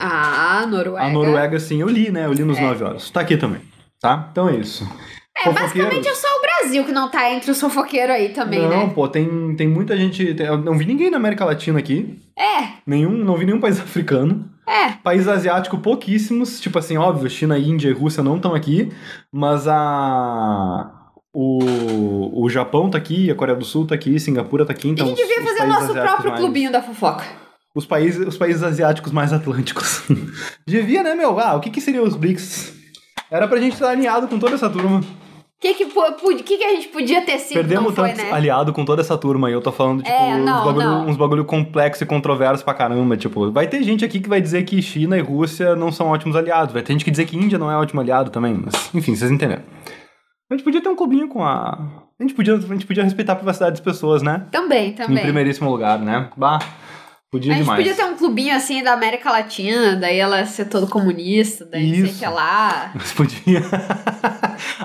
Ah, Noruega. A Noruega, sim, eu li, né? Eu li nos É. 9 horas. Tá aqui também, tá? Então é isso. É, basicamente é só o Brasil que não tá entre os fofoqueiros aí também, Não, né? pô, tem, tem muita gente. tem- eu não vi ninguém na América Latina aqui. É, Nenhum, não vi nenhum país africano. é. País asiático, pouquíssimos. Tipo assim, óbvio, China, Índia e Rússia não estão aqui. Mas a. O, o Japão tá aqui, a Coreia do Sul tá aqui, Singapura tá aqui. Então a gente devia os- os fazer o nosso próprio mais- clubinho da fofoca. Os países, os países asiáticos mais atlânticos. (laughs) devia, né, meu? Ah, o que, que seriam os BRICS? Era pra gente estar alinhado com toda essa turma. O que que, que que a gente podia ter sido Perdemos tanto né? aliado com toda essa turma aí. Eu tô falando, tipo, É, não, uns, bagulho, não. uns bagulho complexo e controverso pra caramba. Tipo, vai ter gente aqui que vai dizer que China e Rússia não são ótimos aliados. Vai ter gente que dizer que Índia não é ótimo aliado também. Mas, enfim, vocês entenderam. A gente podia ter um clubinho com a. A gente podia, a gente podia respeitar a privacidade das pessoas, né? Também, Em também. primeiríssimo lugar, né? Bah, podia A gente demais. podia ter um clubinho assim da América Latina, daí ela ser todo comunista, daí não sei Isso. que lá. (laughs) Mas podia.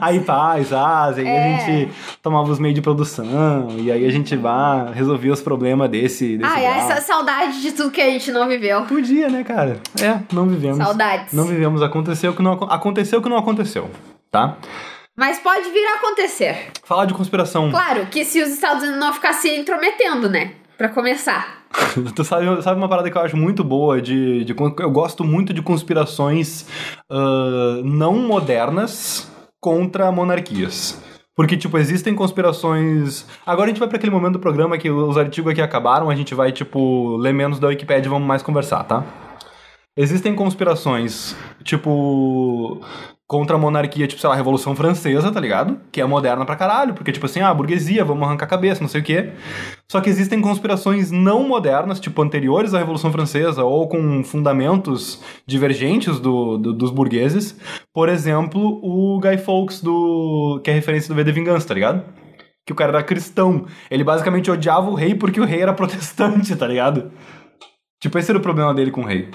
aí paz, Ásia, aí É. a gente tomava os meios de produção, e aí a gente vai resolvia os problemas desse. desse Ai, grau. essa saudade de tudo que a gente não viveu. Podia, né, cara? É, não vivemos. Saudades. Não vivemos. Aconteceu que não acon- aconteceu que não aconteceu, tá? Mas pode vir a acontecer. Falar de conspiração. Claro que se os Estados Unidos não ficassem se intrometendo, né? Pra começar. (laughs) tu sabe, sabe uma parada que eu acho muito boa de, de eu gosto muito de conspirações ah, não modernas contra monarquias. Porque, tipo, existem conspirações. Agora a gente vai pra aquele momento do programa que os artigos aqui acabaram, a gente vai, tipo, ler menos da Wikipedia e vamos mais conversar, tá? Existem conspirações, tipo, contra a monarquia, tipo, sei lá, Revolução Francesa, tá ligado? Que é moderna pra caralho, porque, tipo assim, ah, burguesia, vamos arrancar a cabeça, não sei o quê. Só que existem conspirações não modernas, tipo, anteriores à Revolução Francesa, ou com fundamentos divergentes do, do- dos burgueses. Por exemplo, o Guy Fawkes, do, que é referência do V de Vingança, tá ligado? Que o cara era cristão. Ele basicamente odiava o rei porque o rei era (laughs) protestante, tá ligado? Tipo, esse era o problema dele com o rei.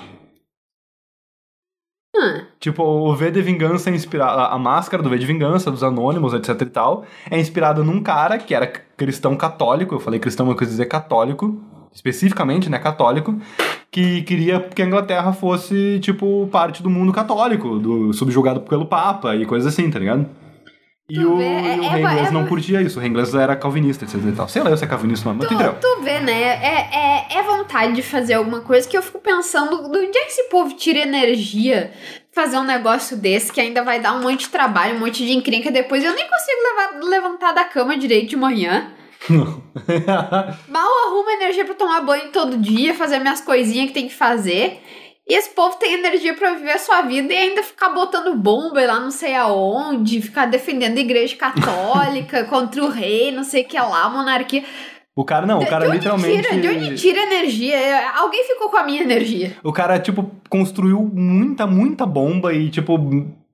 Tipo, o V de Vingança é inspirado. A máscara do V de Vingança, dos Anônimos, etc e tal, é inspirada num cara que era cristão católico. Eu falei cristão, mas eu quis dizer católico. Especificamente, né? Católico. Que queria que a Inglaterra fosse, tipo, parte do mundo católico, do, subjugado pelo Papa e coisas assim, tá ligado? E o, vê, e é- o é- é- não curtia isso. O rei inglês era calvinista, etc e tal. Sei lá eu se é calvinista, mas tu Tu, vê, né? É, é, é vontade de fazer alguma coisa que eu fico pensando de onde é que esse povo tira energia fazer um negócio desse que ainda vai dar um monte de trabalho, um monte de encrenca depois. Eu nem consigo levar- levantar da cama direito de manhã. Não. (laughs) Mal arrumo energia pra tomar banho todo dia, fazer minhas coisinhas que tem que fazer. E esse povo tem energia pra viver a sua vida e ainda ficar botando bomba lá não sei aonde, ficar defendendo a igreja católica (laughs) contra o rei, não sei o que lá, monarquia. o cara não, o cara de literalmente. tira? De onde tira energia? Alguém ficou com a minha energia. O cara, tipo, construiu muita, muita bomba e, tipo,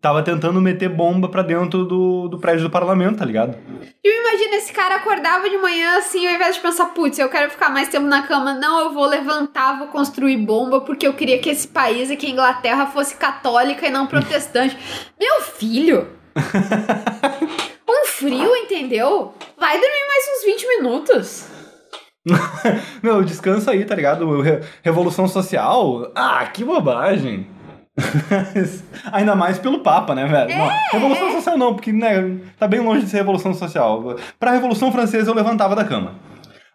tava tentando meter bomba pra dentro do, do prédio do parlamento, tá ligado? E imagina, esse cara acordava de manhã assim, ao invés de pensar, putz, eu quero ficar mais tempo na cama, não, eu vou levantar, vou construir bomba, porque eu queria que esse país aqui, a Inglaterra, fosse católica e não protestante. (laughs) Meu filho! Um frio, entendeu? Vai dormir mais uns 20 minutos. (laughs) Meu, descansa aí, tá ligado? Re- Revolução social? Ah, que bobagem. (laughs) Ainda mais pelo Papa, né, velho? Não, revolução social não, porque né, tá bem longe de ser revolução social. Pra Revolução Francesa eu levantava da cama.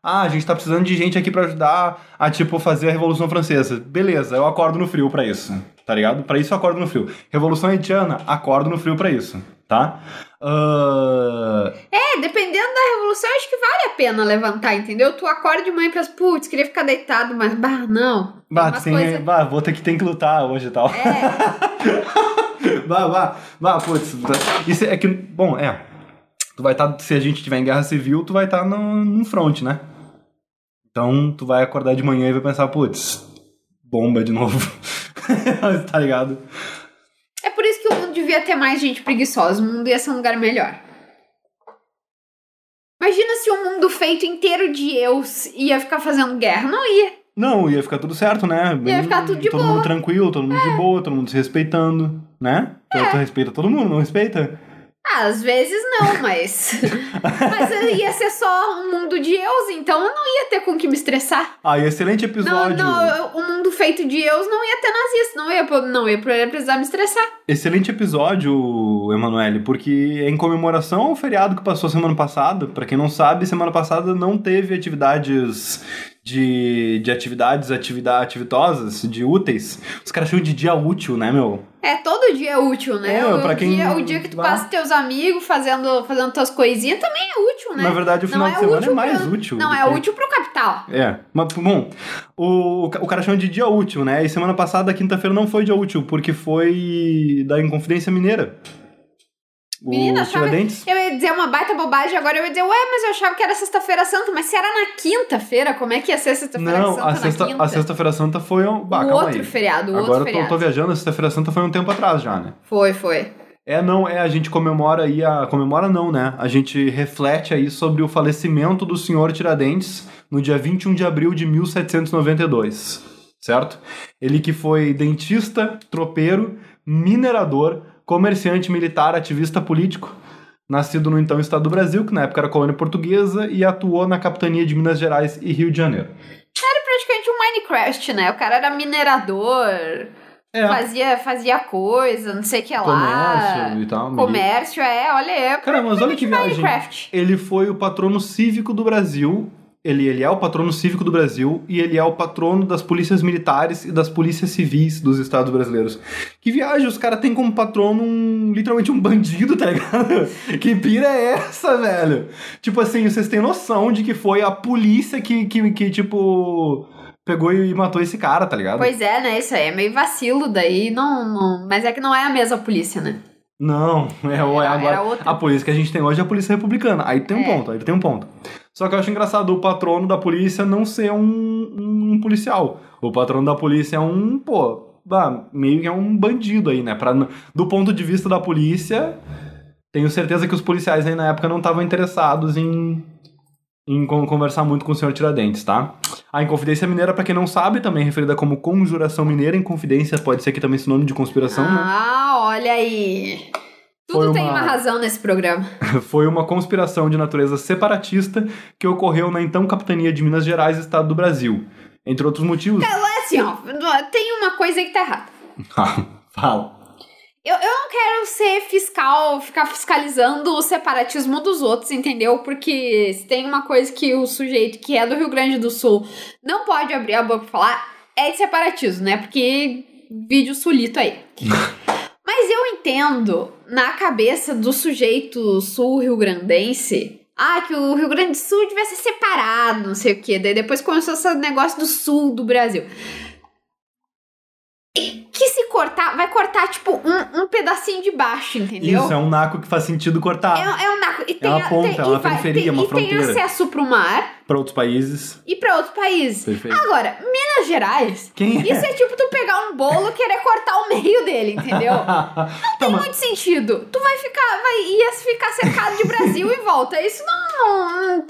Ah, a gente tá precisando de gente aqui pra ajudar a, tipo, fazer a Revolução Francesa. Beleza, eu acordo no frio pra isso, tá ligado? Pra isso eu acordo no frio. Revolução Haitiana, acordo no frio pra isso, tá? Ah, É, dependendo da revolução, acho que vale a pena levantar, entendeu? Tu acorda de manhã e pensa, putz, queria ficar deitado, mas, bah, não. Bah, umas tem- coisas- bah, vou ter que, tem que lutar hoje e tal. É, Vá, vá, vá, putz. Isso é que, bom, é. Tu vai estar, se a gente tiver em guerra civil, tu vai estar no, no front, né? Então, tu vai acordar de manhã e vai pensar, putz, bomba de novo. (laughs) tá ligado? É ter mais gente preguiçosa, o mundo ia ser um lugar melhor. Imagina se um mundo feito inteiro de eus ia ficar fazendo guerra. Não ia. Não, ia ficar tudo certo, né? Bem- ficar tudo de todo boa. É. mundo tranquilo, todo mundo de boa, todo mundo se respeitando, né? Tu, tu respeita todo mundo, não respeita? Ah, às vezes não, (laughs) mas. mas ia ser só um mundo de eus, então eu não ia ter com que me estressar. Ah, e excelente Não, episódio. não, um mundo feito de eus não ia ter nazista, não ia, não ia precisar me estressar. Excelente episódio, Emanuele, porque é em comemoração ao feriado que passou semana passada. Pra quem não sabe, semana passada não teve atividades de, de atividades atividade, ativitosas, de úteis. Os caras chamam de dia útil, né, meu? É, todo dia é útil, né? É, o, pra quem- dia, o dia que tu passa com teus amigos fazendo, fazendo tuas coisinhas também é útil, né? Na verdade, o final Não de semana é mais pra- útil. Não, é que- útil pro capital. É, mas bom, o, o cara chama de dia útil, né? E semana passada, quinta-feira, não foi dia útil, porque foi da Inconfidência Mineira. Menina, achava-. Eu ia dizer uma baita bobagem, agora eu ia dizer, ué, mas eu achava que era sexta-feira santa, mas se era na quinta-feira, como é que ia ser sexta-feira santa a, na sexta, a sexta-feira santa foi um. Bah, o outro aí. feriado, o Agora outro eu tô, feriado. tô viajando, a sexta-feira santa foi um tempo atrás já, né? Foi, foi. É, não, é, a gente comemora aí, a, comemora não, né? A gente reflete aí sobre o falecimento do senhor Tiradentes no dia 21 de abril de 1792, certo? Ele que foi dentista, tropeiro, minerador, comerciante militar, ativista político, nascido no então Estado do Brasil, que na época era colônia portuguesa, e atuou na capitania de Minas Gerais e Rio de Janeiro. Era praticamente um Minecraft, né? O cara era minerador, É, fazia, fazia coisa, não sei o que lá. comércio e tal. Comércio, é, olha aí. Cara, mas olha que viagem. Minecraft. Ele foi o patrono cívico do Brasil. Ele, ele é o patrono cívico do Brasil e ele é o patrono das polícias militares e das polícias civis dos estados brasileiros. Que viagem, os caras têm como patrono um, literalmente um bandido, tá ligado? (laughs) Que pira é essa, velho? Tipo assim, vocês têm noção de que foi a polícia que, que, que tipo, pegou e matou esse cara, tá ligado? Pois é, né? Isso aí é meio vacilo daí, não, não... Mas é que não é a mesma polícia, né? Não, (laughs) é, é agora. outra. A polícia que a gente tem hoje é a polícia republicana. Aí tem um É. ponto, aí tem um ponto. Só que eu acho engraçado o patrono da polícia não ser um, um policial. O patrono da polícia é um, pô, meio que é um bandido aí, né? Pra, do ponto de vista da polícia, tenho certeza que os policiais aí na época não estavam interessados em, em con- conversar muito com o senhor Tiradentes, tá? A Inconfidência Mineira, pra quem não sabe, também é referida como Conjuração Mineira. Inconfidência pode ser aqui também sinônimo de conspiração, né? Olha aí. Tudo tem uma- uma razão nesse programa. (laughs) foi uma conspiração de natureza separatista que ocorreu na então capitania de Minas Gerais, estado do Brasil. Entre outros motivos. É assim, ó, tem uma coisa aí que tá errada. (laughs) Fala. Eu, eu não quero ser fiscal, ficar fiscalizando o separatismo dos outros, entendeu? Porque se tem uma coisa que o sujeito que é do Rio Grande do Sul não pode abrir a boca pra falar, é de separatismo, né? Porque vídeo sulito aí. (laughs) Entendo na cabeça do sujeito sul-rio-grandense. Ah, que o Rio Grande do Sul devia ser separado, não sei o quê. Daí depois começou esse negócio do sul do Brasil. Cortar, vai cortar, tipo, um, um pedacinho de baixo, entendeu? Isso, é um naco que faz sentido cortar É, é um naco. E tem, uma a- ponta, tem, é uma periferia, tem- uma e tem fronteira. acesso pro mar para outros países. e pra outros países. Perfeito. Agora, Minas Gerais, Quem é? isso é tipo tu pegar um bolo e querer cortar o meio dele, entendeu? (laughs) tá, tem mas- muito sentido. Tu vai ficar, vai ia ficar cercado de Brasil e volta. Isso não, não-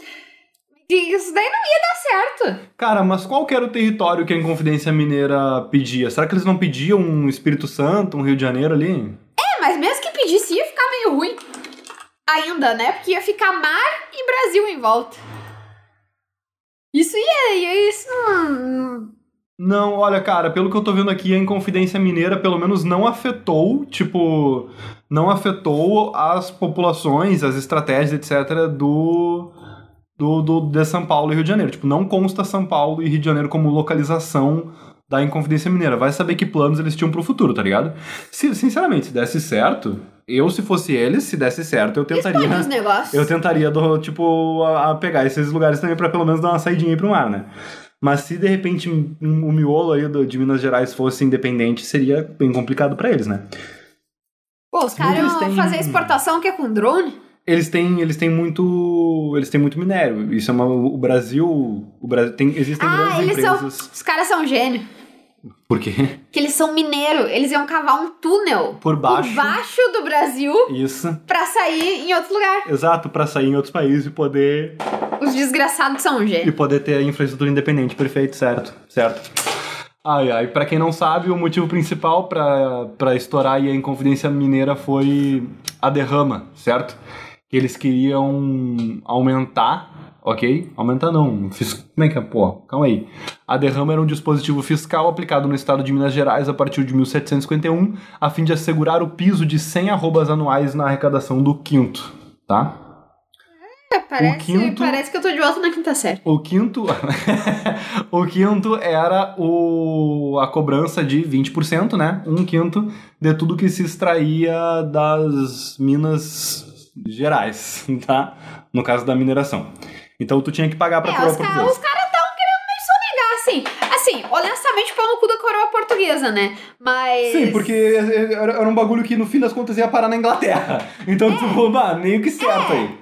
Isso daí não ia dar certo. Cara, mas qual que era o território que a Inconfidência Mineira pedia? Será que eles não pediam um Espírito Santo, um Rio de Janeiro ali? É, mas mesmo que pedisse, ia ficar meio ruim. Ainda, né? Porque ia ficar mar e Brasil em volta. Isso ia, ia isso não. Não, olha, cara, pelo que eu tô vendo aqui, a Inconfidência Mineira pelo menos não afetou, tipo, não afetou as populações, as estratégias, etc., do, do, do de São Paulo e Rio de Janeiro. Tipo, não consta São Paulo e Rio de Janeiro como localização da Inconfidência Mineira. Vai saber que planos eles tinham pro futuro, tá ligado? Se, sinceramente, se desse certo, eu, se fosse eles, se desse certo, eu tentaria. Os negócios. Eu tentaria, do- tipo, a, a pegar esses lugares também pra pelo menos dar uma saidinha aí pro mar, né? Mas se de repente um- o miolo aí do- de Minas Gerais fosse independente, seria bem complicado pra eles, né? Pô, os caras iam têm- fazer exportação que é com drone? Eles têm, eles têm muito, eles têm muito minério. Isso é uma, o Brasil, o Brasil tem, existem Ah, grandes eles são. empresas. Os caras são gênio. Por quê? Que eles são mineiro. Eles iam cavar um túnel Por baixo. por baixo do Brasil Isso. pra sair em outro lugar. Exato, pra sair em outros países e poder Os desgraçados são e gênios. poder ter a infraestrutura independente, perfeito, certo, certo. Ai, ai, pra quem não sabe, o motivo principal pra, pra estourar a Inconfidência Mineira foi a derrama, certo? Que eles queriam aumentar, ok? Aumentar não, fis- como é que é? Pô, calma aí. A derrama era um dispositivo fiscal aplicado no estado de Minas Gerais a partir de 1751, a fim de assegurar o piso de 100 arrobas anuais na arrecadação do quinto, tá? É, parece, quinto- parece que eu tô de volta na quinta série. O quinto, (laughs) o quinto era o, a cobrança de 20%, né? Um quinto de tudo que se extraía das Minas Gerais, (laughs) tá? No caso da mineração. Então tu tinha que pagar pra É, coroa os caras portuguesa. estavam querendo meio sonegar, assim. Assim, honestamente, pau no cu da coroa portuguesa, né? Mas. Sim, porque era, um bagulho que no fim das contas ia parar na Inglaterra. (laughs) Então, tipo, bah, meio que certo aí.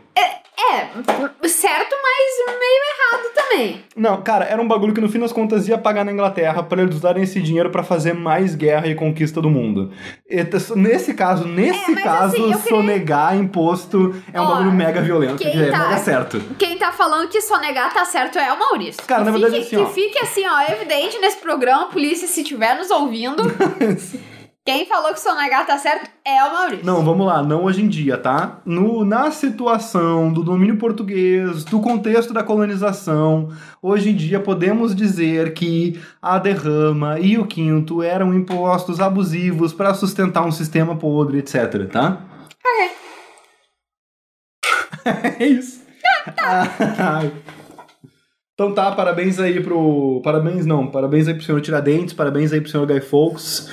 É, certo, mas meio errado também. Não, cara, era um bagulho que no fim das contas ia pagar na Inglaterra pra eles usarem esse dinheiro pra fazer mais guerra e conquista do mundo. E nesse caso, nesse É, mas caso, assim, queria- sonegar imposto é um Ó, bagulho mega violento, quem que é tá- mega certo. Quem tá falando que sonegar tá certo é o Maurício. Cara, que na verdade, fique, assim, ó. Que fique assim, ó, evidente nesse programa, polícia, se estiver nos ouvindo. (laughs) quem falou que sonegar tá certo é o Maurício. Não, vamos lá, não hoje em dia, tá? No, na situação do domínio português, do contexto da colonização, hoje em dia podemos dizer que a derrama e o quinto eram impostos abusivos para sustentar um sistema podre, etc, tá? (laughs) é isso. Ai. Então tá, parabéns aí pro. Parabéns não, parabéns aí pro senhor Tiradentes, parabéns aí pro senhor Guy Fawkes.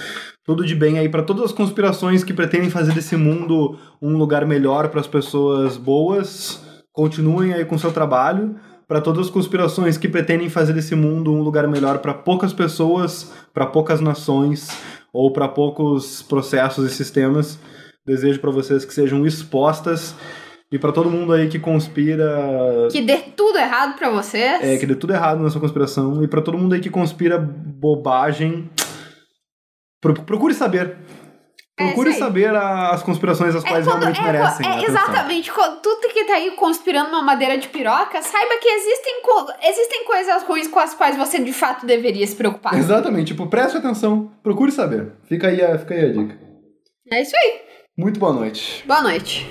Tudo de bem aí pra todas as conspirações que pretendem fazer desse mundo um lugar melhor para as pessoas boas. Continuem aí com seu trabalho. Pra todas as conspirações que pretendem fazer desse mundo um lugar melhor para poucas pessoas, para poucas nações ou para poucos processos e sistemas, desejo pra vocês que sejam expostas e pra todo mundo aí que conspira Que dê tudo errado pra vocês. é, que dê tudo errado nessa conspiração. E pra todo mundo aí que conspira bobagem, procure saber. É, Procure aí. saber as conspirações as É quais quando- realmente é, merecem. é, exatamente. Quando tudo que tá aí conspirando uma madeira de piroca, saiba que existem, co- existem coisas ruins com as quais você de fato deveria se preocupar. Exatamente, tipo, preste atenção, procure saber. Fica aí a, fica aí a dica. É isso aí. Muito boa noite. Boa noite.